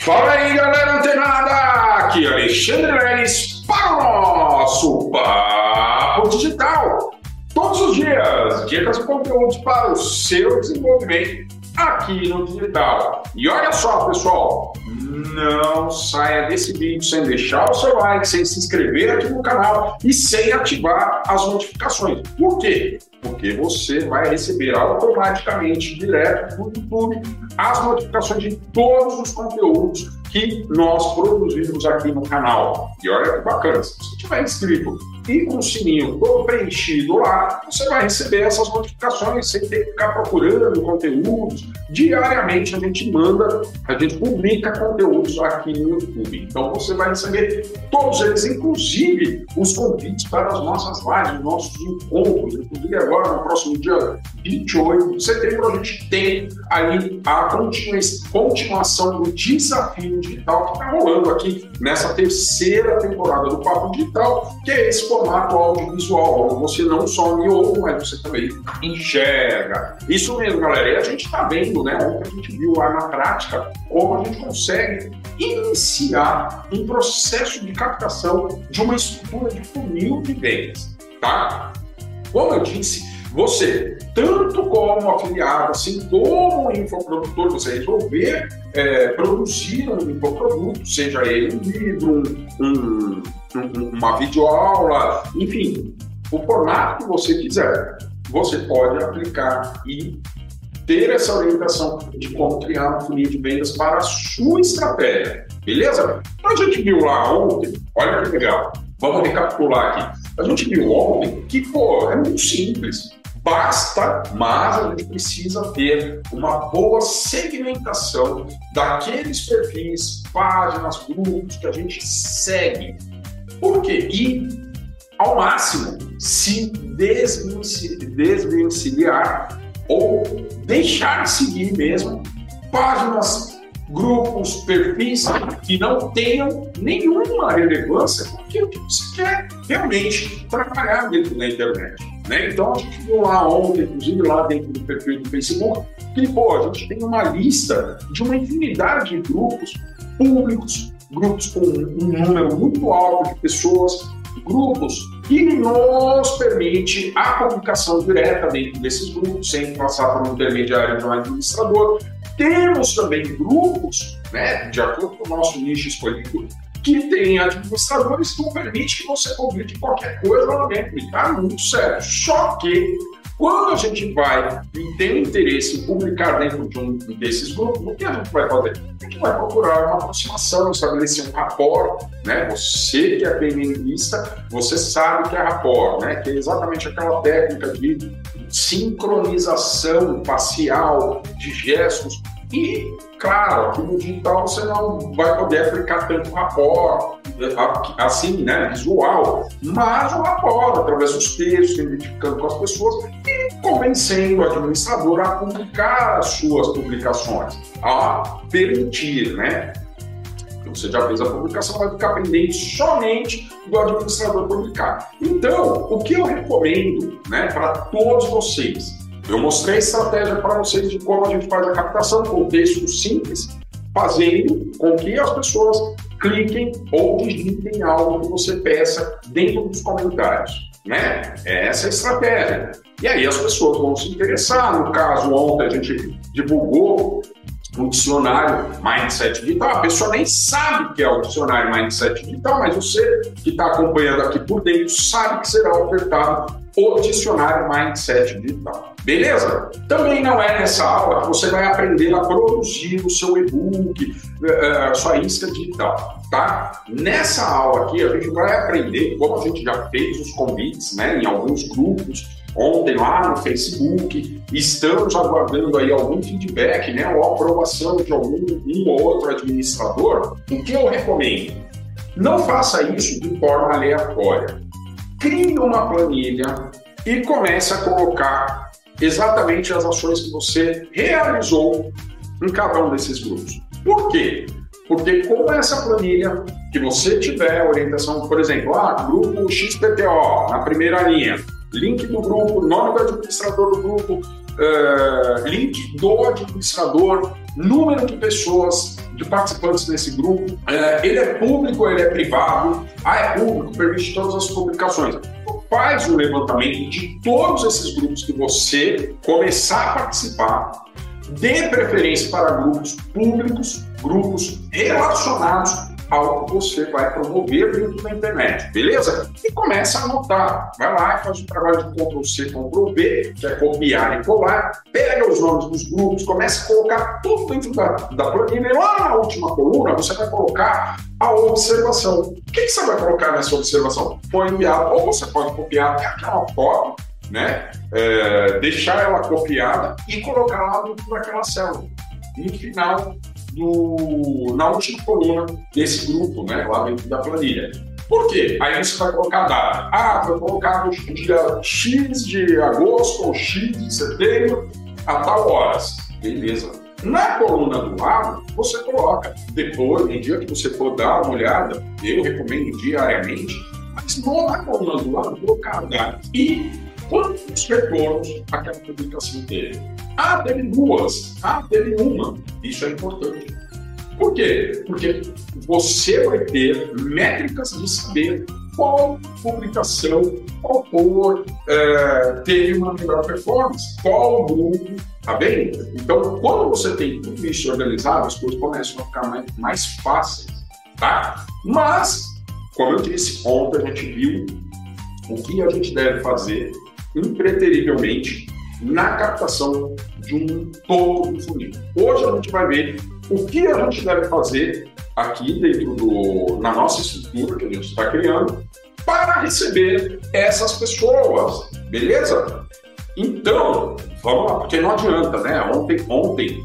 Fala aí, galera antenada! Aqui é Alexandre Leles para o nosso Papo Digital. Todos os dias, dicas e conteúdos para o seu desenvolvimento aqui no digital. E olha só, pessoal, não saia desse vídeo sem deixar o seu like, sem se inscrever aqui no canal e sem ativar as notificações. Por quê? Porque você vai receber automaticamente, direto no YouTube, as notificações de todos os conteúdos que nós produzimos aqui no canal. E olha que bacana, se você estiver inscrito e com o sininho todo preenchido lá, você vai receber essas notificações sem ter que ficar procurando conteúdos. Diariamente a gente manda, a gente publica conteúdos aqui no YouTube. Então você vai receber todos eles, inclusive os convites para as nossas lives, nossos encontros. Inclusive agora, no próximo dia 28 de setembro, a gente tem aí a continuação do desafio digital que está rolando aqui nessa terceira temporada do Papo Digital, que é esse formato audiovisual, onde você não só me ouve, mas você também enxerga. Isso mesmo, galera. E a gente está vendo, né? Ontem a gente viu lá na prática como a gente consegue iniciar um processo de captação de uma estrutura de funil de vendas, tá? Como eu disse, você, tanto como afiliado, assim como infoprodutor, você resolver é, produzir um infoproduto, seja ele um livro, um, um, uma videoaula, enfim, o formato que você quiser, você pode aplicar e ter essa orientação de como criar um funil de vendas para a sua estratégia, beleza? Então, a gente viu lá ontem, olha que legal, vamos recapitular aqui. A gente viu ontem que, pô, é muito simples Basta, mas a gente precisa ter uma boa segmentação daqueles perfis, páginas, grupos que a gente segue. Por quê? E, ao máximo, se desvencilhar ou deixar de seguir mesmo páginas, grupos, perfis que não tenham nenhuma relevância porque o que você quer realmente trabalhar dentro da internet. Né? Então, a gente viu lá ontem, inclusive lá dentro do perfil do Facebook, que pô, a gente tem uma lista de uma infinidade de grupos públicos, grupos com um número muito alto de pessoas, grupos que nos permite a comunicação direta dentro desses grupos, sem passar por um intermediário de um administrador. Temos também grupos, né, de acordo com o nosso nicho escolhido, que tem administradores que não permite que você publique qualquer coisa lá dentro. E tá muito sério. Só que quando a gente vai e tem interesse em publicar dentro de um desses grupos, o que a gente vai fazer? A gente vai procurar uma aproximação, estabelecer um rapport, né? Você que é feminista, você sabe que é rapport, né? Que é exatamente aquela técnica de sincronização facial, de gestos, e, claro, aqui no digital você não vai poder aplicar tanto rapport, assim, né, visual, mas o rapport, através dos textos, identificando com as pessoas e convencendo o administrador a publicar as suas publicações, a permitir, né? Então, você já fez a publicação, vai ficar pendente somente do administrador publicar. Então, o que eu recomendo né, para todos vocês eu mostrei a estratégia para vocês de como a gente faz a captação com texto simples, fazendo com que as pessoas cliquem ou digitem algo que você peça dentro dos comentários. Né? É essa a estratégia. E aí as pessoas vão se interessar. No caso, ontem a gente divulgou um dicionário Mindset Digital. A pessoa nem sabe que é o dicionário Mindset Digital, mas você que está acompanhando aqui por dentro sabe que será ofertado o dicionário Mindset Digital. Beleza? Também não é nessa aula que você vai aprender a produzir o seu e-book, eh, a sua isca digital, tá? Nessa aula aqui, a gente vai aprender, como a gente já fez os convites, né, em alguns grupos, ontem lá no Facebook, estamos aguardando aí algum feedback, né, ou aprovação de algum um ou outro administrador. O que eu recomendo? Não faça isso de forma aleatória crie uma planilha e comece a colocar exatamente as ações que você realizou em cada um desses grupos. Por quê? Porque com essa planilha que você tiver orientação, por exemplo, ah, grupo XPTO, na primeira linha, link do grupo, nome do administrador do grupo, uh, link do administrador, número de pessoas, de participantes desse grupo. Uh, ele é público, ele é privado. Ah, é público, permite todas as publicações. Faz um levantamento de todos esses grupos que você começar a participar. Dê preferência para grupos públicos, grupos relacionados algo que você vai promover dentro da internet, beleza? E começa a anotar. Vai lá e faz o trabalho de Ctrl-C, Ctrl-V, que é copiar e colar, pega os nomes dos grupos, começa a colocar tudo dentro da, da planilha e lá na última coluna você vai colocar a observação. O que, que você vai colocar nessa observação? Foi enviado, ou você pode copiar aquela foto, né? É, deixar ela copiada e colocar lá dentro daquela célula. No final, no, na última coluna desse grupo, né, lá dentro da planilha. Por quê? Aí você vai colocar a data. Ah, foi colocado dia X de agosto ou X de setembro a tal horas. Beleza. Na coluna do lado, você coloca. Depois, no dia que você for dar uma olhada, eu recomendo diariamente, mas na coluna do lado, colocar a data. E quantos retornos aquela publicação teve? Ah, teve duas. Ah, teve uma. Isso é importante. Por quê? Porque você vai ter métricas de saber qual publicação, qual cor é, teve uma melhor performance, qual grupo, tá bem? Então, quando você tem tudo isso organizado, as coisas começam a ficar mais, mais fáceis, tá? Mas, como eu disse, ontem a gente viu o que a gente deve fazer impreterivelmente na captação de um topo do funil. Hoje a gente vai ver o que a gente deve fazer aqui dentro do na nossa estrutura que a gente está criando para receber essas pessoas, beleza? Então, vamos lá, porque não adianta, né? Ontem, ontem,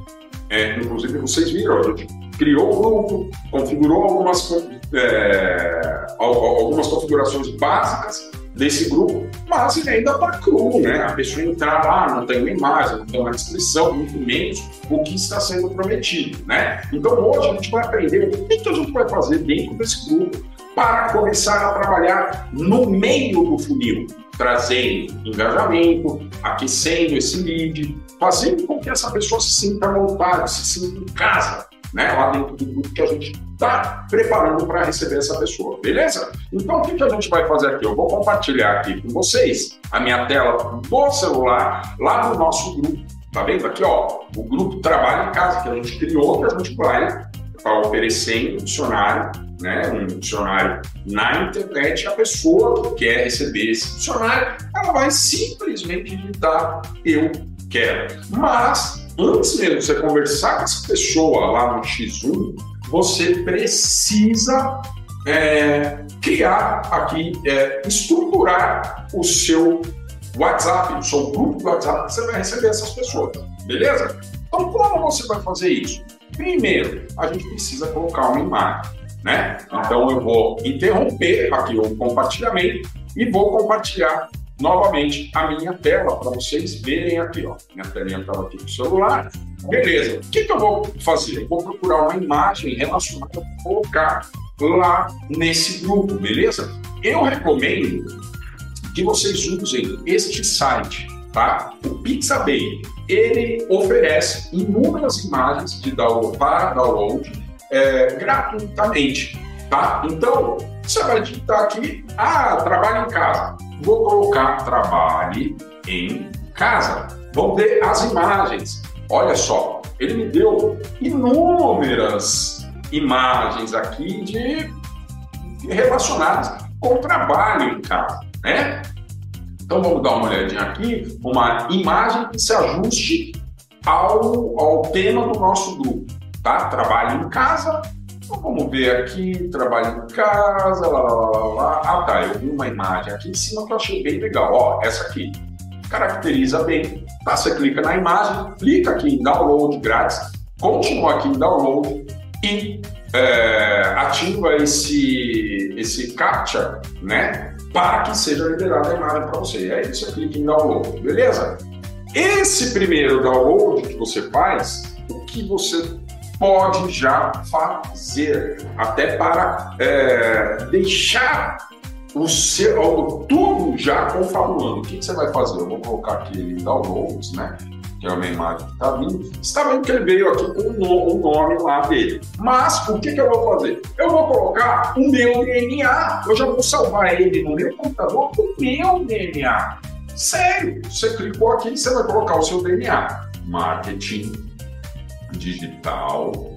é, inclusive vocês viram, a gente criou o grupo, configurou algumas, é, algumas configurações básicas desse grupo, mas ainda está cru, né? A pessoa entrar lá, não tem uma imagem, não tem uma descrição, muito menos o que está sendo prometido, né? Então hoje a gente vai aprender o que a gente vai fazer dentro desse grupo para começar a trabalhar no meio do funil, trazendo engajamento, aquecendo esse lead, fazendo com que essa pessoa se sinta à vontade, se sinta em casa, né, lá dentro do grupo que a gente está preparando para receber essa pessoa, beleza? Então, o que, que a gente vai fazer aqui? Eu vou compartilhar aqui com vocês a minha tela do celular lá no nosso grupo. Tá vendo aqui, ó? O grupo Trabalho em Casa que a gente criou, que a gente vai estar tá oferecendo um dicionário, né? Um dicionário na internet. A pessoa que quer receber esse dicionário, ela vai simplesmente digitar eu quero. Mas antes mesmo de você conversar com essa pessoa lá no X1, você precisa é, criar aqui, é, estruturar o seu WhatsApp, o seu grupo de WhatsApp, que você vai receber essas pessoas, beleza? Então, como você vai fazer isso? Primeiro, a gente precisa colocar uma imagem, né? Então, eu vou interromper aqui o compartilhamento e vou compartilhar novamente a minha tela para vocês verem aqui, ó. Minha telinha estava aqui no celular. Beleza. O que, que eu vou fazer? Eu vou procurar uma imagem relacionada para colocar lá nesse grupo, beleza? Eu recomendo que vocês usem este site, tá? O Pixabay. Ele oferece inúmeras imagens de download, para download é, gratuitamente, tá? Então, você vai digitar aqui, ah, trabalho em casa Vou colocar trabalhe em casa. Vamos ver as imagens. Olha só, ele me deu inúmeras imagens aqui de relacionadas com trabalho em casa, né? Então vamos dar uma olhadinha aqui, uma imagem que se ajuste ao, ao tema do nosso grupo, tá? Trabalho em casa, então vamos ver aqui, trabalho em casa, lá, lá, lá, lá. Ah tá, eu vi uma imagem aqui em cima que eu achei bem legal. Ó, essa aqui. Caracteriza bem. Tá? Você clica na imagem, clica aqui em download grátis, continua aqui em download e é, ativa esse, esse captcha, né? Para que seja liberada a imagem para você. Aí você clica em download, beleza? Esse primeiro download que você faz, o que você pode já fazer, até para é, deixar o seu tudo já confabulando. O que, que, você vai fazer? Eu vou colocar aqui downloads, né? que é uma imagem que está vindo, você está vendo que ele veio aqui com o nome lá dele. Mas o que, que eu vou fazer? Eu vou colocar o meu DNA. Eu já vou salvar ele no meu computador com o meu DNA. Sério, você clicou aqui, você vai colocar o seu DNA. Marketing digital.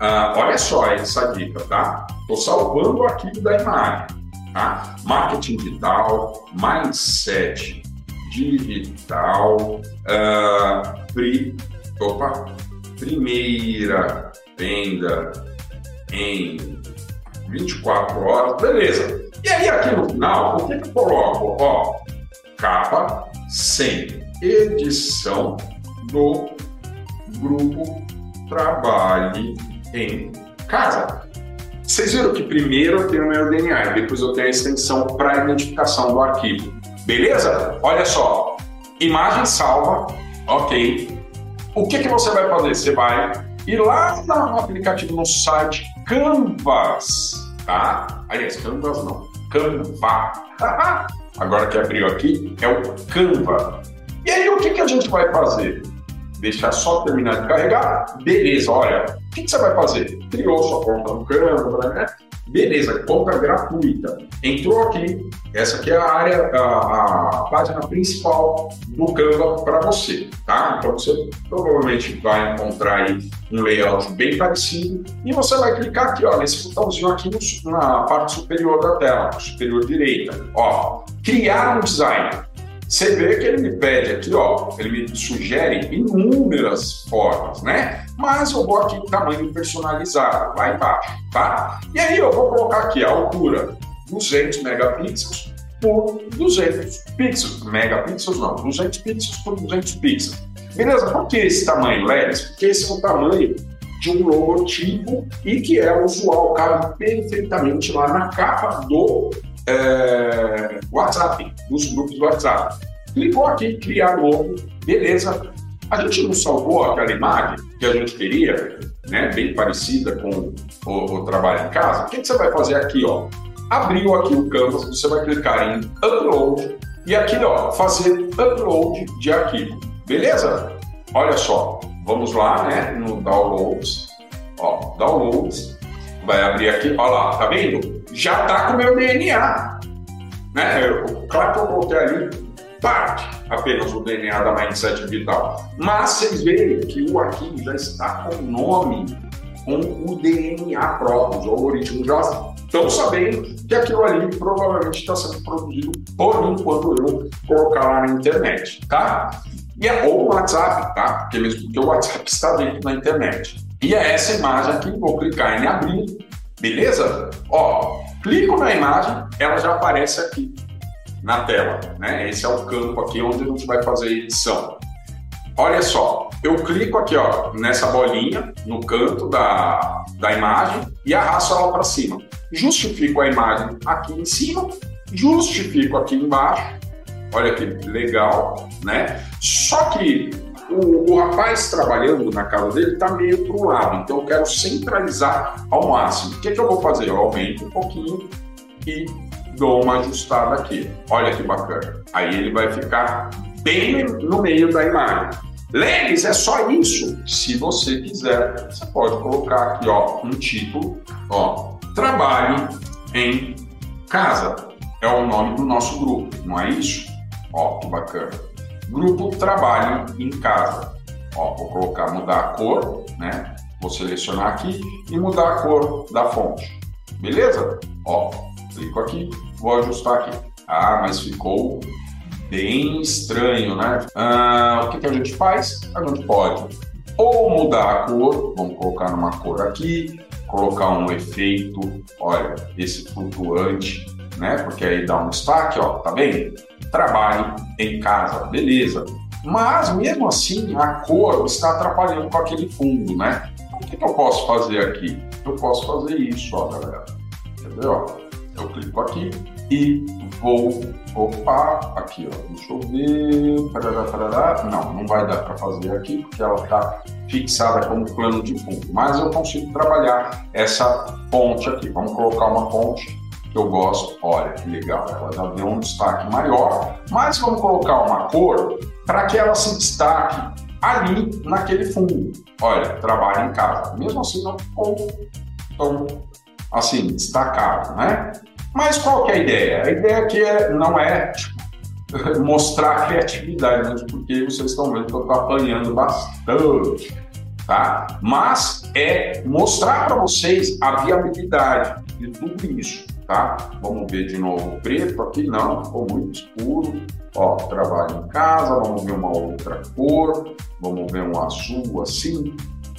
Ah, olha só essa dica, tá? Estou salvando o arquivo da imagem. Tá? Marketing digital, mindset digital, uh, pri, opa, primeira venda em 24 horas, beleza. E aí aqui no final, o que, que eu coloco? Ó, capa sem edição do grupo Trabalhe em Casa. Vocês viram que primeiro eu tenho meu DNA depois eu tenho a extensão para identificação do arquivo. Beleza? Olha só. Imagem salva, ok. O que, que você vai fazer? Você vai ir lá no aplicativo, no site Canvas, tá? Aliás, Canvas não, Canva. Agora que abriu aqui, é o Canva. E aí, o que, que a gente vai fazer? Deixar só terminar de carregar? Beleza, olha, o que, que você vai fazer? Criou sua conta no Canva, né? Beleza, conta gratuita. Entrou aqui, essa aqui é a área, a, a página principal do Canva para você, tá? Então você provavelmente vai encontrar aí um layout bem parecido e você vai clicar aqui, ó, nesse botãozinho aqui no, na parte superior da tela, superior direita. Ó, criar um design. Você vê que ele me pede aqui, ó, ele me sugere inúmeras formas, né? Mas eu vou aqui em tamanho personalizado, lá embaixo, tá? E aí eu vou colocar aqui a altura 200 megapixels por 200 pixels. Megapixels não, 200 pixels por 200 pixels. Beleza? Por que esse tamanho, Lelis? Porque esse é o tamanho de um logotipo e que é usual, cabe perfeitamente lá na capa do é, WhatsApp, dos grupos do WhatsApp. Clicou aqui, criar novo, beleza. A gente não salvou aquela imagem que a gente queria, né, bem parecida com o, o trabalho em casa. O que, que você vai fazer aqui, ó? Abriu aqui o Canvas, você vai clicar em Upload e aqui, ó, fazer Upload de arquivo. Beleza? Olha só, vamos lá, né, no Downloads. Ó, Downloads. Vai abrir aqui, olha lá, tá vendo? Já tá com o meu DNA. Né? Eu, claro que eu coloquei ali parte apenas do DNA da Mindset Vital. Mas vocês veem que o arquivo já está com o nome, com o DNA próprio, os algoritmos já estão sabendo que aquilo ali provavelmente está sendo produzido por mim quando eu colocar lá na internet, tá? E é, ou no WhatsApp, tá? Porque mesmo porque o WhatsApp está dentro da internet. E é essa imagem aqui, vou clicar em abrir, beleza? Ó, clico na imagem, ela já aparece aqui na tela, né? Esse é o campo aqui onde a gente vai fazer a edição. Olha só, eu clico aqui ó, nessa bolinha no canto da, da imagem e arrasto ela para cima. Justifico a imagem aqui em cima, justifico aqui embaixo. Olha que legal, né? Só que o, o rapaz trabalhando na casa dele está meio para o lado, então eu quero centralizar ao máximo. O que, que eu vou fazer? Eu aumento um pouquinho e dou uma ajustada aqui. Olha que bacana. Aí ele vai ficar bem no meio da imagem. Leves, é só isso. Se você quiser, você pode colocar aqui, ó, um título, ó, trabalho em casa. É o nome do nosso grupo, não é isso? Ó, que bacana. Grupo Trabalho em Casa. Ó, vou colocar, mudar a cor, né? Vou selecionar aqui e mudar a cor da fonte. Beleza? Ó, clico aqui, vou ajustar aqui. Ah, mas ficou bem estranho, né? Ah, o que, que a gente faz? A gente pode ou mudar a cor, vamos colocar numa cor aqui, colocar um efeito, olha, esse flutuante, né? Porque aí dá um destaque, ó, tá vendo? Trabalhe em casa, beleza. Mas mesmo assim, a cor está atrapalhando com aquele fundo, né? O que, eu posso fazer aqui? Eu posso fazer isso, ó, galera. Entendeu? Eu clico aqui e vou. Opa, aqui, ó. Deixa eu ver. Parará, parará. Não, não vai dar para fazer aqui, porque ela está fixada como plano de fundo. Mas eu consigo trabalhar essa ponte aqui. Vamos colocar uma ponte que eu gosto. Olha que legal, ela já deu um destaque maior. Mas vamos colocar uma cor para que ela se destaque ali naquele fundo. Olha, trabalho em casa. Mesmo assim, não ficou tão, assim, destacado, né? Mas qual que é a ideia? A ideia aqui é, não é tipo, mostrar criatividade, mesmo porque vocês estão vendo que eu estou apanhando bastante, tá? Mas é mostrar para vocês a viabilidade de tudo isso, tá? Vamos ver de novo preto aqui, não, ficou muito escuro. Ó, trabalho em casa, vamos ver uma outra cor, vamos ver um azul assim,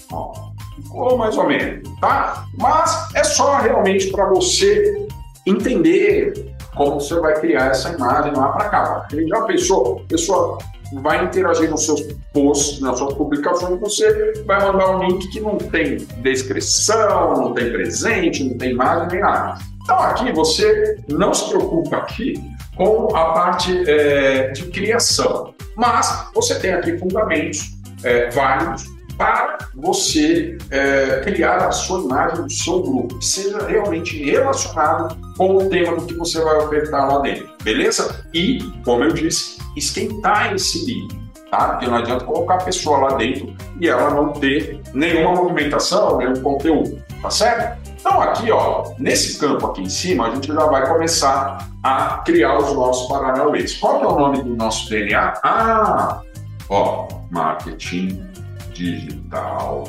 ó, ficou mais ou menos, tá? Mas é só realmente para você entender como você vai criar essa imagem lá para cá. Ele já pensou, pessoa vai interagir nos seus posts, nas suas publicações, você vai mandar um link que não tem descrição, não tem presente, não tem imagem nem nada. Então aqui você não se preocupa aqui com a parte é, de criação, mas você tem aqui fundamentos é, válidos para você é, criar a sua imagem do seu grupo, seja realmente relacionado com o tema do que você vai ofertar lá dentro, beleza? E, como eu disse, esquentar esse link, tá? Porque não adianta colocar a pessoa lá dentro e ela não ter nenhuma movimentação, nenhum conteúdo, tá certo? Então aqui, ó, nesse campo aqui em cima, a gente já vai começar a criar os nossos paranauês. Qual que é o nome do nosso DNA? Ah, ó, marketing digital,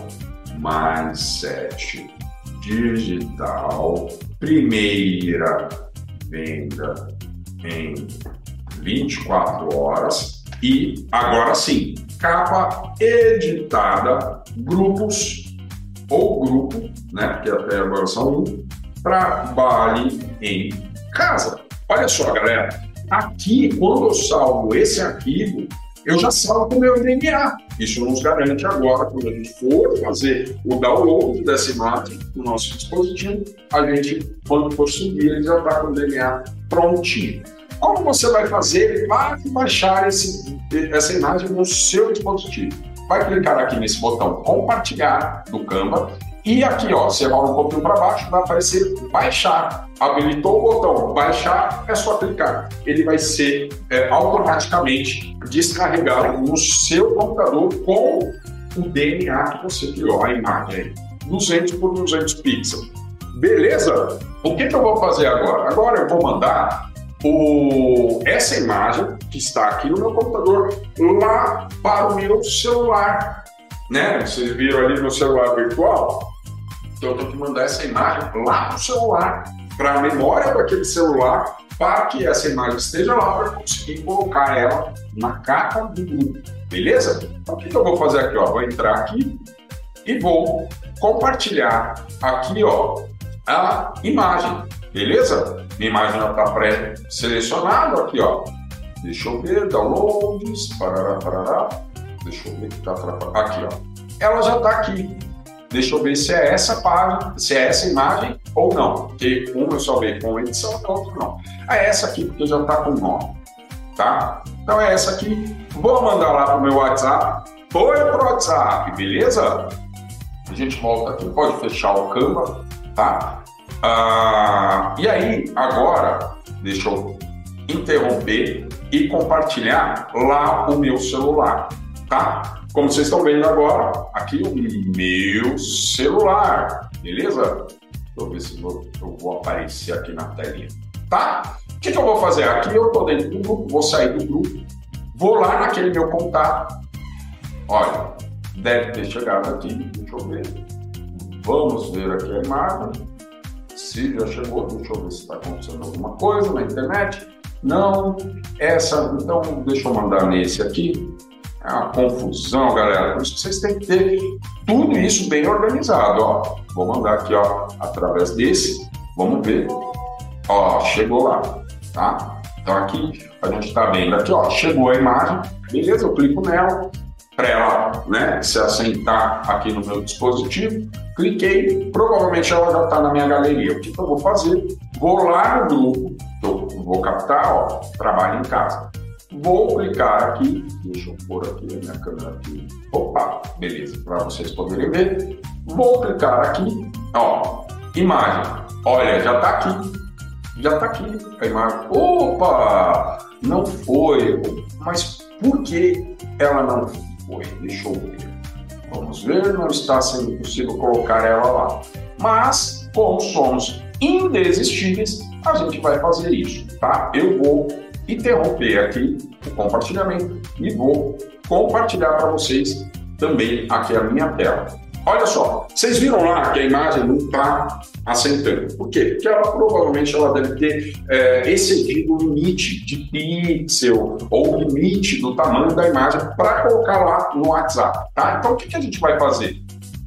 mindset digital, primeira venda em 24 horas e agora sim, capa editada, grupos ou grupo, né, porque até agora são um, trabalhe em casa. Olha só, galera, aqui quando eu salvo esse arquivo, eu já salvo o meu DNA. Isso nos garante agora, quando a gente for fazer o download dessa imagem no nosso dispositivo, a gente, quando for subir, ele já está com o DNA prontinho. Como você vai fazer para baixar esse, essa imagem no seu dispositivo? Vai clicar aqui nesse botão compartilhar do Canva e aqui, ó, você rola um pouquinho para baixo, vai aparecer baixar. Habilitou o botão baixar, é só clicar. Ele vai ser é, automaticamente descarregado no seu computador com o DNA que você criou, a imagem 200 por 200 pixels. Beleza? O que, que eu vou fazer agora? Agora eu vou mandar o, essa imagem que está aqui no meu computador lá para o meu celular. Né? Vocês viram ali no celular virtual? Então eu tenho que mandar essa imagem lá no celular, para a memória daquele celular, para que essa imagem esteja lá para conseguir colocar ela na capa do grupo. Beleza? Então o que eu vou fazer aqui? Ó? Vou entrar aqui e vou compartilhar aqui ó, a imagem. Beleza? Minha imagem já está pré-selecionada aqui, ó. Deixa eu ver, downloads, parará, parará. Deixa eu ver que está Aqui, ó. Ela já está aqui. Deixa eu ver se é essa página, se é essa imagem ou não. Porque uma eu só vejo com edição e outra não. É essa aqui, porque já está com nome. Tá? Então é essa aqui. Vou mandar lá pro meu WhatsApp. Foi pro WhatsApp, beleza? A gente volta aqui. Pode fechar o Canva, tá? Ah, e aí, agora, deixa eu interromper e compartilhar lá o meu celular, tá? Como vocês estão vendo agora, aqui o meu celular, beleza? Deixa eu ver se eu, eu vou aparecer aqui na telinha, tá? O que, que eu vou fazer? Aqui eu estou dentro do grupo, vou sair do grupo, vou lá naquele meu contato. Olha, deve ter chegado aqui, deixa eu ver. Vamos ver aqui a imagem. Se já chegou, deixa eu ver se está acontecendo alguma coisa na internet. Não, essa, então deixa eu mandar nesse aqui. É uma confusão, galera. Por isso que vocês têm que ter tudo isso bem organizado. Ó. Vou mandar aqui ó, através desse. Vamos ver. Ó, chegou lá. Tá? Então aqui a gente está vendo aqui, ó, chegou a imagem. Beleza, eu clico nela para ela né, se assentar aqui no meu dispositivo. Cliquei, provavelmente ela já está na minha galeria. O que, que eu vou fazer? Vou lá no grupo, eu vou captar, ó, trabalho em casa Vou clicar aqui, deixa eu pôr aqui a minha câmera aqui. Opa, beleza, para vocês poderem ver. Vou clicar aqui, ó, imagem. Olha, já está aqui, já está aqui a imagem. Opa, não foi, mas por que ela não foi? Deixa eu ver. Vamos ver, não está sendo possível colocar ela lá. Mas, como somos indesistíveis, a gente vai fazer isso, tá? Eu vou interromper aqui o compartilhamento e vou compartilhar para vocês também aqui a minha tela. Olha só, vocês viram lá que a imagem não está assentando. Por quê? Porque ela provavelmente ela deve ter é, excedido o limite de pixel ou limite do tamanho da imagem para colocar lá no WhatsApp. Tá? Então o que, que a gente vai fazer?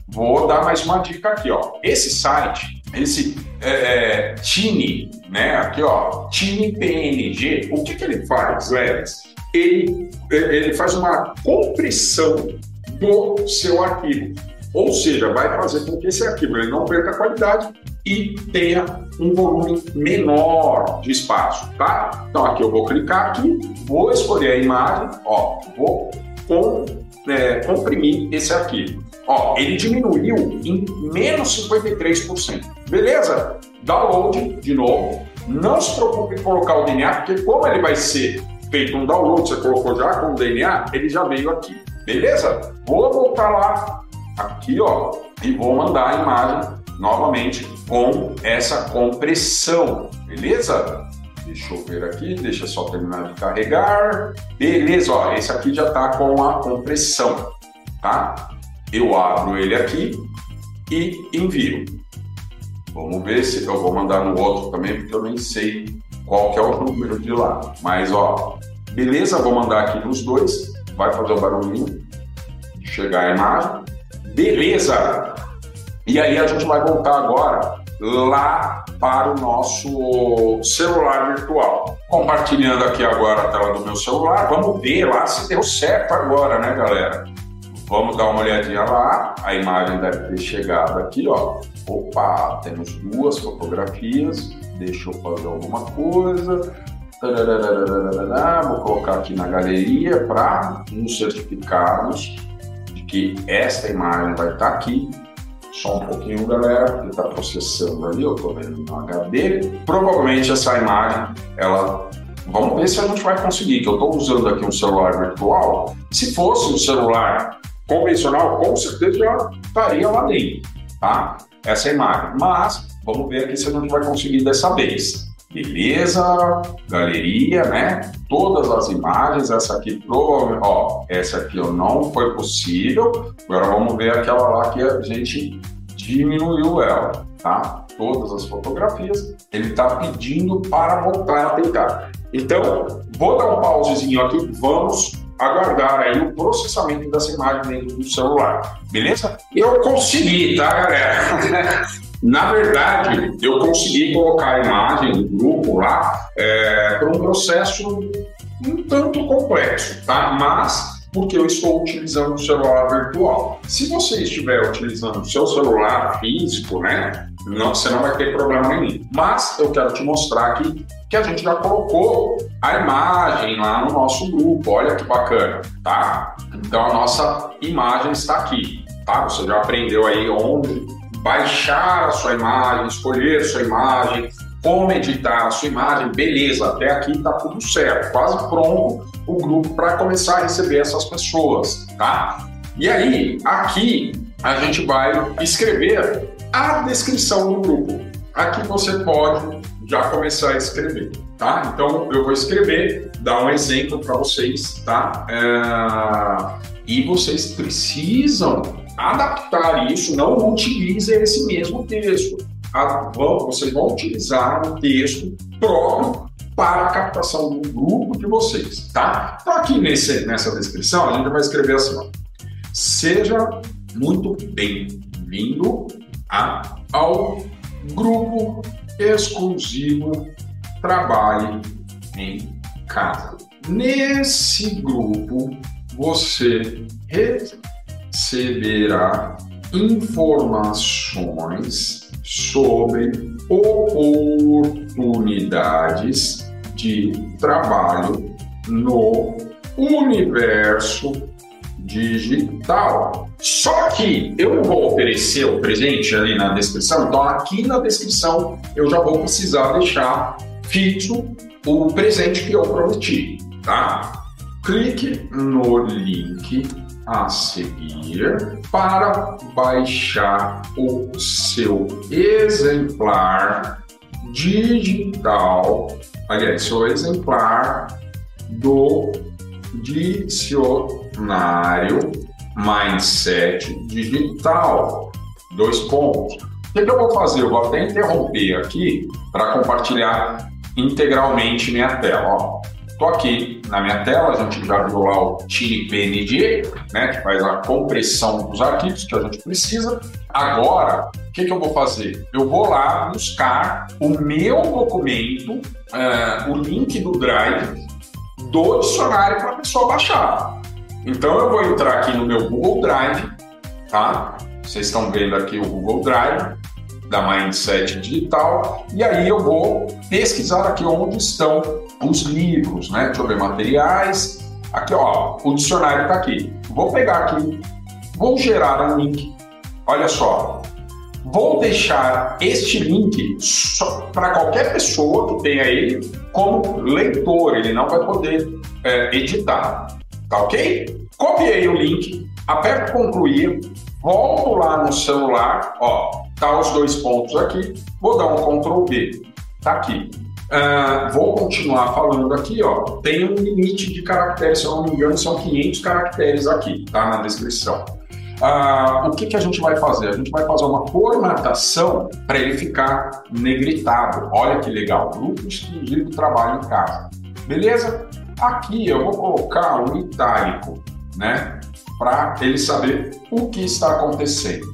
Vou dar mais uma dica aqui. Ó. Esse site, esse é, é, Tiny, né? Aqui, ó, Tiny PNG, o que, que ele faz, Leves? Ele, ele faz uma compressão do seu arquivo. Ou seja, vai fazer com que esse arquivo ele não perca qualidade e tenha um volume menor de espaço, tá? Então aqui eu vou clicar aqui, vou escolher a imagem, ó, vou com, é, comprimir esse arquivo. Ó, ele diminuiu em menos 53%. Beleza? Download de novo. Não se preocupe em colocar o DNA, porque como ele vai ser feito um download, você colocou já com o DNA, ele já veio aqui. Beleza? Vou voltar lá aqui, ó, e vou mandar a imagem novamente com essa compressão, beleza? Deixa eu ver aqui, deixa só terminar de carregar. Beleza, ó, esse aqui já tá com a compressão, tá? Eu abro ele aqui e envio. Vamos ver se eu vou mandar no outro também, porque eu nem sei qual que é o número de lá. Mas, ó, beleza, vou mandar aqui nos dois. Vai fazer o barulhinho chegar a imagem. Beleza! E aí a gente vai voltar agora lá para o nosso celular virtual. Compartilhando aqui agora a tela do meu celular, vamos ver lá se deu certo agora, né, galera? Vamos dar uma olhadinha lá, a imagem deve ter chegado aqui, ó. Opa, temos duas fotografias, deixa eu fazer alguma coisa. Vou colocar aqui na galeria para nos certificarmos que esta imagem vai estar tá aqui. Só um pouquinho, galera, porque está processando ali, eu estou vendo no HD. Provavelmente essa imagem, ela Vamos ver se a gente vai conseguir, que eu estou usando aqui um celular virtual. Se fosse um celular convencional, com certeza já estaria lá dentro, tá? Essa imagem. Mas, vamos ver aqui se a gente vai conseguir dessa vez. Beleza, galeria, né? Todas as imagens, essa aqui provavelmente, ó, essa aqui ó, não foi possível. Agora vamos ver aquela lá que a gente diminuiu ela, tá? Todas as fotografias, ele está pedindo para voltar a tentar. Então, vou dar um pausezinho aqui, vamos aguardar aí o processamento dessa imagem dentro do celular, beleza? Eu consegui, tá, galera? Na verdade, eu consegui colocar a imagem do grupo lá é, por um processo um tanto complexo, tá? Mas porque eu estou utilizando o celular virtual. Se você estiver utilizando o seu celular físico, né, não, você não vai ter problema nenhum. Mas eu quero te mostrar aqui que a gente já colocou a imagem lá no nosso grupo. Olha que bacana, tá? Então a nossa imagem está aqui, tá? Você já aprendeu aí onde baixar a sua imagem, escolher a sua imagem, como editar a sua imagem, beleza, até aqui está tudo certo, quase pronto o grupo para começar a receber essas pessoas, tá? E aí, aqui a gente vai escrever a descrição do grupo. Aqui você pode já começar a escrever, tá? Então eu vou escrever, dar um exemplo para vocês, tá? É... E vocês precisam adaptar isso, não utilizem esse mesmo texto. Vocês vão utilizar um texto próprio para a captação do grupo de vocês, tá? Então aqui nesse, nessa descrição a gente vai escrever assim, ó. Seja muito bem-vindo ao grupo exclusivo Trabalhe em Casa. Nesse grupo você receberá informações sobre oportunidades de trabalho no universo digital. Só que eu vou oferecer o presente ali na descrição, então aqui na descrição eu já vou precisar deixar fixo o presente que eu prometi, tá? Clique no link a seguir para baixar o seu exemplar digital, aliás, seu exemplar do dicionário Mindset Digital. Dois pontos. O que, que eu vou fazer? Eu vou até interromper aqui para compartilhar integralmente minha tela. Estou aqui na minha tela, a gente já viu lá o TinyPNG, né, que faz a compressão dos arquivos que a gente precisa. Agora, o que, que eu vou fazer? Eu vou lá buscar o meu documento, uh, o link do Drive do dicionário para a pessoa baixar. Então eu vou entrar aqui no meu Google Drive, tá? Vocês estão vendo aqui o Google Drive da Mindset Digital e aí eu vou pesquisar aqui onde estão os livros, né? Deixa eu ver, materiais. Aqui, ó, o dicionário está aqui. Vou pegar aqui, vou gerar um link. Olha só, vou deixar este link para qualquer pessoa que tenha ele como leitor, ele não vai poder é, editar, tá ok? Copiei o link, aperto concluir, volto lá no celular, ó, tá os dois pontos aqui, vou dar um Ctrl V, tá aqui. Uh, vou continuar falando aqui, ó. Tem um limite de caracteres, se eu não me engano, são 500 caracteres aqui, tá? Na descrição. Uh, o que, que a gente vai fazer? A gente vai fazer uma formatação para ele ficar negritado. Olha que legal, grupo exclusivo trabalho em casa. Beleza? Aqui eu vou colocar um itálico, né? Para ele saber o que está acontecendo.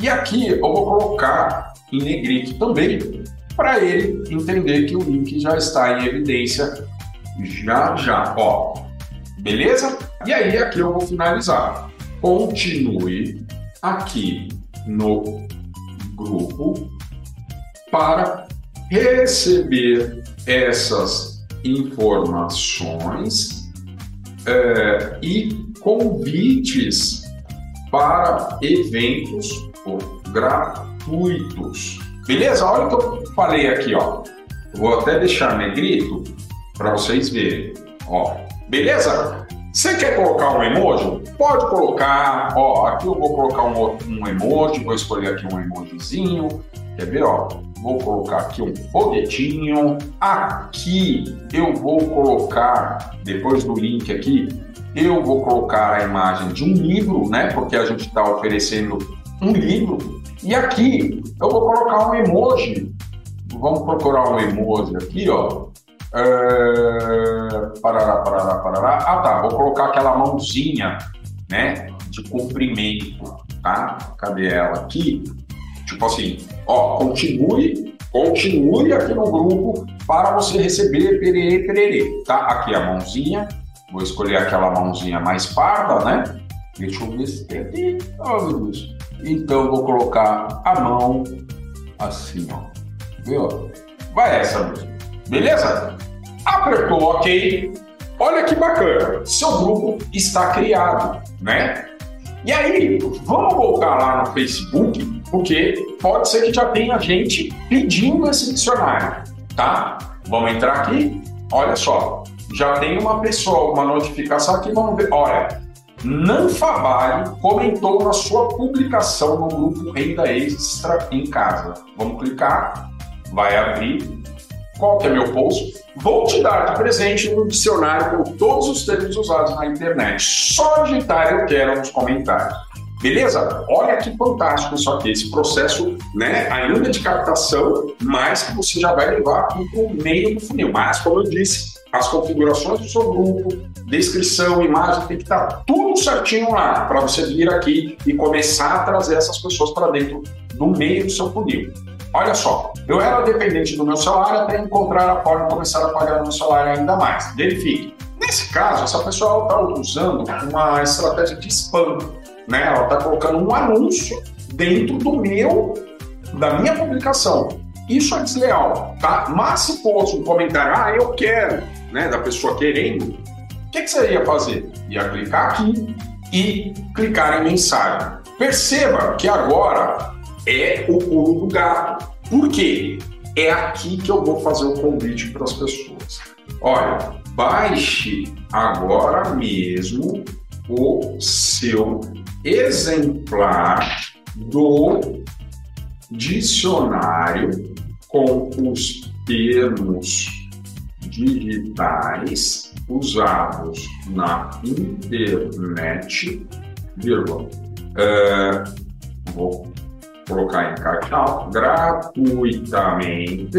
E aqui eu vou colocar em negrito também, para ele entender que o link já está em evidência já já, ó. Beleza? E aí aqui eu vou finalizar. Continue aqui no grupo para receber essas informações é, e convites para eventos gratuitos. Beleza? Olha o que eu falei aqui, ó. Vou até deixar negrito para vocês verem. Ó, beleza? Você quer colocar um emoji? Pode colocar. Ó, aqui eu vou colocar um, um emoji. Vou escolher aqui um emojizinho. Quer ver, ó? Vou colocar aqui um foguetinho. Aqui eu vou colocar, depois do link aqui, eu vou colocar a imagem de um livro, né? Porque a gente está oferecendo um livro e aqui eu vou colocar um emoji. Vamos procurar um emoji aqui, ó. É... Parará, parará, parará. Ah, tá. Vou colocar aquela mãozinha, né? De comprimento, tá? Cadê ela aqui? Tipo assim, ó, continue, continue aqui no grupo para você receber pererê, pererê, tá? Aqui a mãozinha. Vou escolher aquela mãozinha mais parda, né? Deixa eu ver se tem aqui. Oh, meu Deus. Então vou colocar a mão assim, ó. Viu? Vai essa mesmo. Beleza? Apertou OK. Olha que bacana. Seu grupo está criado, né? E aí, vamos voltar lá no Facebook, porque pode ser que já tenha gente pedindo esse dicionário, tá? Vamos entrar aqui. Olha só, já tem uma pessoa, uma notificação aqui, vamos ver. Olha, Nanfabali comentou na sua publicação no grupo Renda Extra em Casa. Vamos clicar, vai abrir. Qual que é meu post? Vou te dar de presente um dicionário com todos os termos usados na internet. Só digitar eu quero nos comentários. Beleza? Olha que fantástico isso aqui, esse processo, né, ainda de captação, mas que você já vai levar para o meio do funil. Mas, como eu disse, as configurações do seu grupo, descrição, imagem, tem que estar tudo certinho lá para você vir aqui e começar a trazer essas pessoas para dentro do meio do seu funil. Olha só, eu era dependente do meu salário até encontrar a forma de começar a pagar meu salário ainda mais. Verifique. Nesse caso, essa pessoa está usando uma estratégia de spam, né? Ela está colocando um anúncio dentro do meu, da minha publicação. Isso é desleal, tá? Mas se fosse um comentário, ah, eu quero, né, da pessoa querendo, o que, que você ia fazer? Ia clicar aqui e clicar em mensagem. Perceba que agora é o pulo do gato. Por quê? É aqui que eu vou fazer o convite para as pessoas. Olha, baixe agora mesmo o seu exemplar do dicionário com os termos digitais usados na internet, vírgula, é, vou colocar em caixa gratuitamente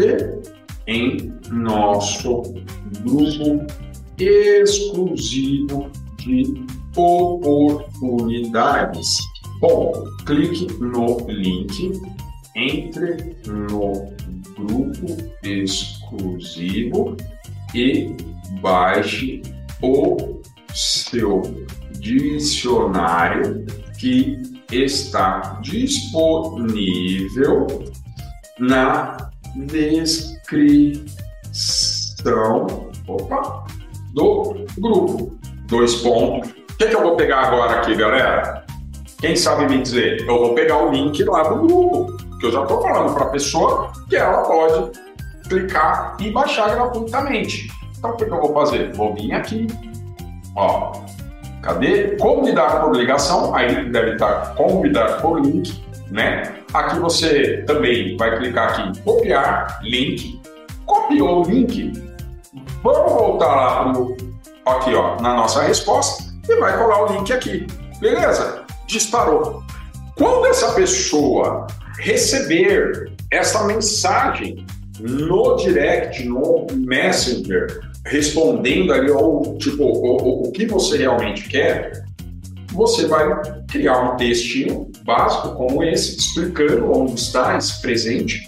em nosso grupo exclusivo de oportunidades. Bom, clique no link, entre no grupo exclusivo e baixe o seu dicionário que está disponível na descrição opa, do grupo. Dois pontos. Que, que eu vou pegar agora aqui, galera? Quem sabe me dizer? Eu vou pegar o link lá do grupo, que eu já estou falando para a pessoa que ela pode clicar e baixar gratuitamente. Então, o que, que eu vou fazer? Vou vir aqui, ó, cadê? Convidar por ligação, aí deve estar convidar por link, né? Aqui você também vai clicar aqui em copiar link, copiou o link, vamos voltar lá pro, aqui, ó, na nossa resposta e vai colar o link aqui, beleza? Disparou. Quando essa pessoa receber essa mensagem no direct, no Messenger, respondendo ali ao tipo o, o que você realmente quer, você vai criar um textinho básico como esse, explicando onde está esse presente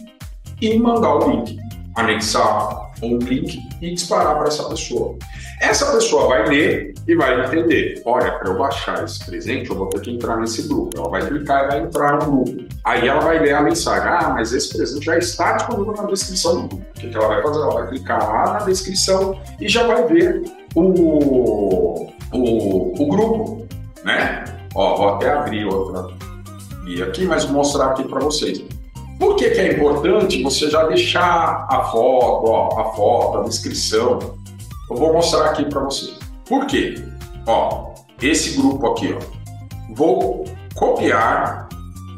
e mandar o link, anexar um link e disparar para essa pessoa. Essa pessoa vai ler e vai entender. Olha, para eu baixar esse presente, eu vou ter que entrar nesse grupo. Ela vai clicar e vai entrar no grupo. Aí ela vai ler a mensagem. Ah, mas esse presente já está disponível na descrição do grupo. O que, ela vai fazer? Ela vai clicar lá na descrição e já vai ver o, o, o grupo, né? Ó, vou até abrir outra e aqui, mas vou mostrar aqui para vocês. Por que, que é importante você já deixar a foto, ó, a foto, a descrição, eu vou mostrar aqui para vocês. Por quê? Ó, esse grupo aqui, ó. Vou copiar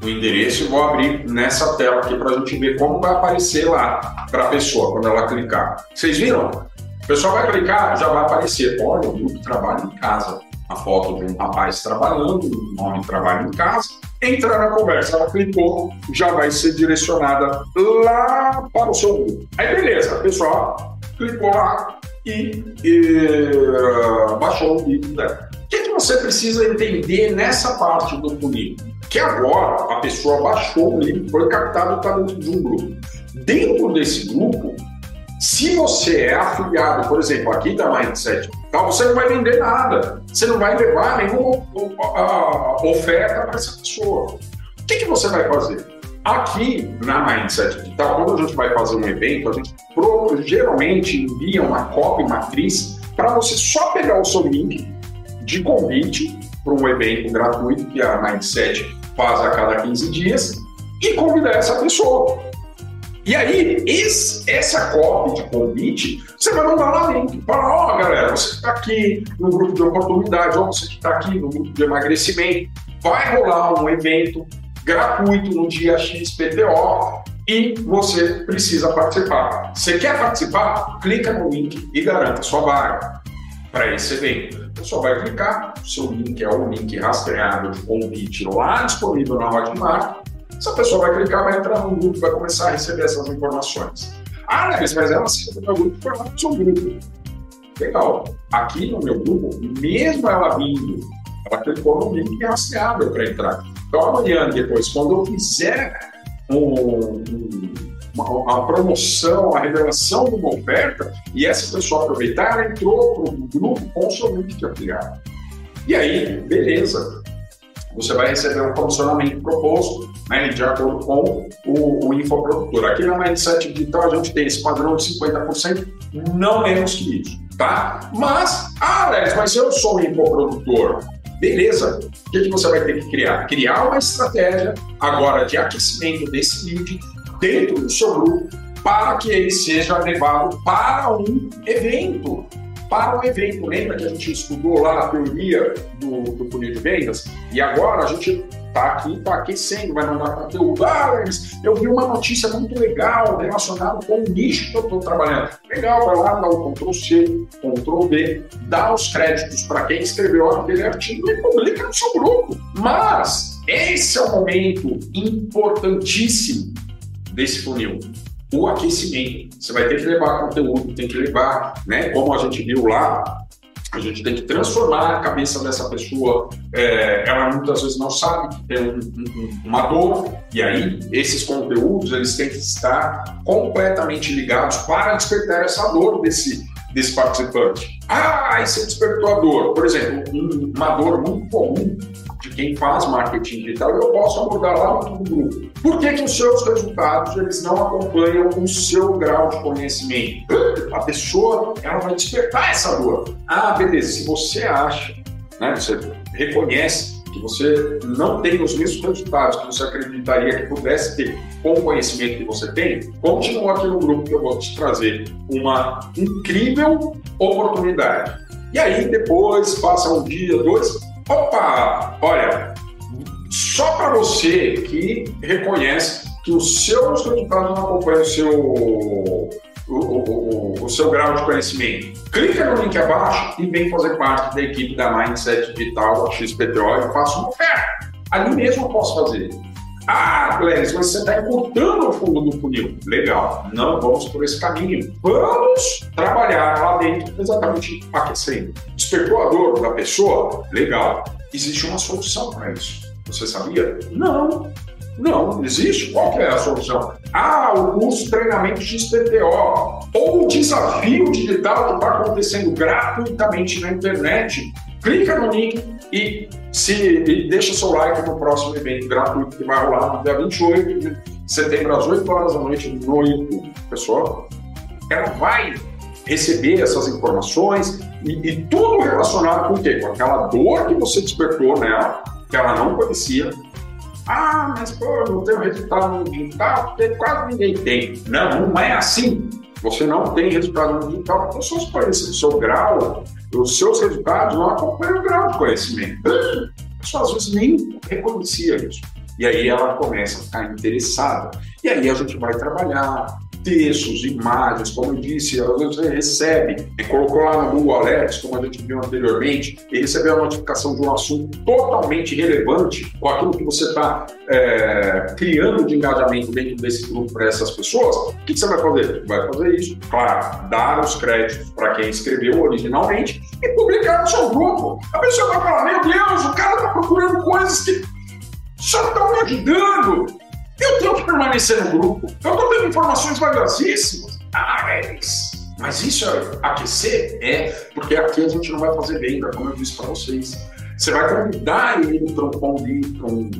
o endereço e vou abrir nessa tela aqui para a gente ver como vai aparecer lá para a pessoa quando ela clicar. Vocês viram? A pessoa vai clicar, já vai aparecer. Olha, o grupo trabalho em casa. A foto de um rapaz trabalhando, um homem trabalha em casa. Entra na conversa, ela clicou, já vai ser direcionada lá para o seu grupo. Aí beleza, a pessoa clicou lá, e, e baixou o vídeo dela. O que, é que você precisa entender nessa parte do funil? Que agora a pessoa baixou o link, foi captado está dentro de um grupo. Dentro desse grupo, se você é afiliado, por exemplo, aqui da Mindset, então você não vai vender nada. Você não vai levar nenhuma oferta para essa pessoa. O que, que você vai fazer? Aqui na Mindset Digital, quando a gente vai fazer um evento, a gente geralmente envia uma cópia matriz para você só pegar o seu link de convite para um evento gratuito que a Mindset faz a cada 15 dias e convidar essa pessoa. E aí, esse, essa cópia de convite, você vai mandar lá dentro. Fala, ó, oh, galera, você que está aqui no grupo de oportunidade, ou você que está aqui no grupo de emagrecimento, vai rolar um evento gratuito no dia XPTO e você precisa participar. Você quer participar? Clica no link e garanta sua vaga para esse evento. Você só vai clicar, seu link é o link rastreado de convite lá disponível na Hotmart. Essa pessoa vai clicar, vai entrar no grupo, vai começar a receber essas informações. Ah, né, mas ela se no meu grupo foi lá no seu grupo. Legal. Aqui no meu grupo, mesmo ela vindo, ela clicou no link rastreado para entrar. Então, amanhã, depois, quando eu fizer um, uma, a promoção, a revelação de uma oferta, e essa pessoa aproveitar, ela entrou para o grupo com o seu link de afiliado. E aí, beleza. Você vai receber um comissionamento proposto né, de acordo com o, o infoprodutor. Aqui na Mindset Digital a gente tem esse padrão de 50%, não menos que isso, tá? Mas, ah, Alex, mas eu sou um infoprodutor. Beleza, o que, que você vai ter que criar? Criar uma estratégia agora de aquecimento desse lead dentro do seu grupo para que ele seja levado para um evento, para o evento. Lembra que a gente estudou lá a teoria do, do funil de vendas? E agora a gente está aqui, está aquecendo, vai mandar conteúdo. Ah, eu vi uma notícia muito legal relacionada com o nicho que eu estou trabalhando. Legal, vai lá, dá o Ctrl C, Ctrl V, dá os créditos para quem escreveu aquele artigo e publica no seu grupo. Mas esse é o momento importantíssimo desse funil o aquecimento. Você vai ter que levar conteúdo, tem que levar, né? Como a gente viu lá, a gente tem que transformar a cabeça dessa pessoa. É, ela muitas vezes não sabe que tem um, um, uma dor, e aí esses conteúdos eles têm que estar completamente ligados para despertar essa dor desse, desse participante. Ah, e você despertou a dor. Por exemplo, um, uma dor muito comum de quem faz marketing digital, eu posso abordar lá no grupo. Por que, que os seus resultados eles não acompanham o seu grau de conhecimento? A pessoa ela vai despertar essa dor. Ah, beleza, se você acha, né, você reconhece que você não tem os mesmos resultados que você acreditaria que pudesse ter com o conhecimento que você tem, continua aqui no grupo que eu vou te trazer uma incrível oportunidade. E aí, depois, passa um dia, dois, Opa! Olha, só para você que reconhece que os seus resultados não acompanham o seu, o, o, o, o, seu grau de conhecimento. Clica no link abaixo e vem fazer parte da equipe da Mindset Digital XPTO e faça uma oferta. Ali mesmo eu posso fazer. Ah, Glenis, mas você está encurtando o fundo do funil. Legal, não vamos por esse caminho. Vamos trabalhar lá dentro exatamente aquecendo. Despertou a dor da pessoa? Legal. Existe uma solução para isso. Você sabia? Não. Não, existe. Qual é a solução? Ah, o curso treinamento XPTO ou o desafio digital que está acontecendo gratuitamente na internet. Clica no link e se e deixa seu like no próximo evento gratuito que vai rolar no dia 28 de setembro, às 8 horas da noite, no YouTube. Pessoal, ela vai receber essas informações e, e, tudo relacionado com o quê? Com aquela dor que você despertou nela, que ela não conhecia. Ah, mas pô, eu não tenho resultado no digital, porque quase ninguém tem. Não, não é assim. Você não tem resultado no digital os seus conhecimentos, o seu grau, os seus resultados não acompanham o grau de conhecimento. A pessoa às vezes nem reconhecia isso. E aí ela começa a ficar interessada. E aí a gente vai trabalhar textos, imagens, como eu disse, às vezes você recebe, colocou lá no Google Alerts, como a gente viu anteriormente, e recebeu a notificação de um assunto totalmente relevante com aquilo que você está é, criando de engajamento dentro desse grupo para essas pessoas, o que você vai fazer? Vai fazer isso, claro, dar os créditos para quem escreveu originalmente e publicar no seu grupo. A pessoa vai falar, meu Deus, o cara está procurando coisas que só estão me ajudando. Eu tenho que permanecer no grupo. Eu estou tendo informações valiosíssimas. Ah, é isso. Mas isso é aquecer? É, porque aqui a gente não vai fazer venda, como eu disse para vocês. Você vai convidar ele para um, um,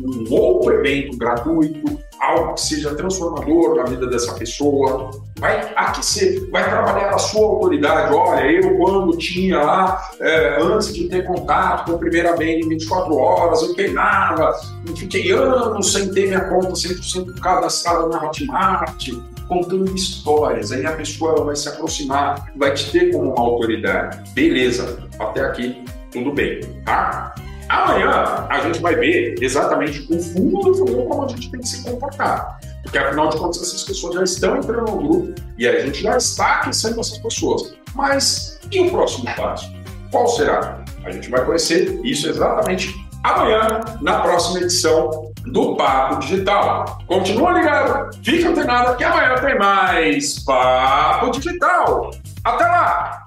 um outro evento gratuito, algo que seja transformador na vida dessa pessoa. Vai aquecer, vai trabalhar a sua autoridade. Olha, eu quando tinha lá, é, antes de ter contato com a primeira venda em 24 horas, eu queimava, fiquei anos sem ter minha conta 100% cadastrada na Hotmart contando histórias. Aí a pessoa vai se aproximar, vai te ter como uma autoridade. Beleza, até aqui tudo bem, tá? Amanhã a gente vai ver exatamente o fundo do funil como a gente tem que se comportar. Porque afinal de contas essas pessoas já estão entrando no grupo e a gente já está aquecendo essas pessoas. Mas e o próximo passo? Qual será? A gente vai conhecer isso exatamente amanhã na próxima edição do Papo Digital. Continua ligado, fica antenado que amanhã tem mais Papo Digital. Até lá!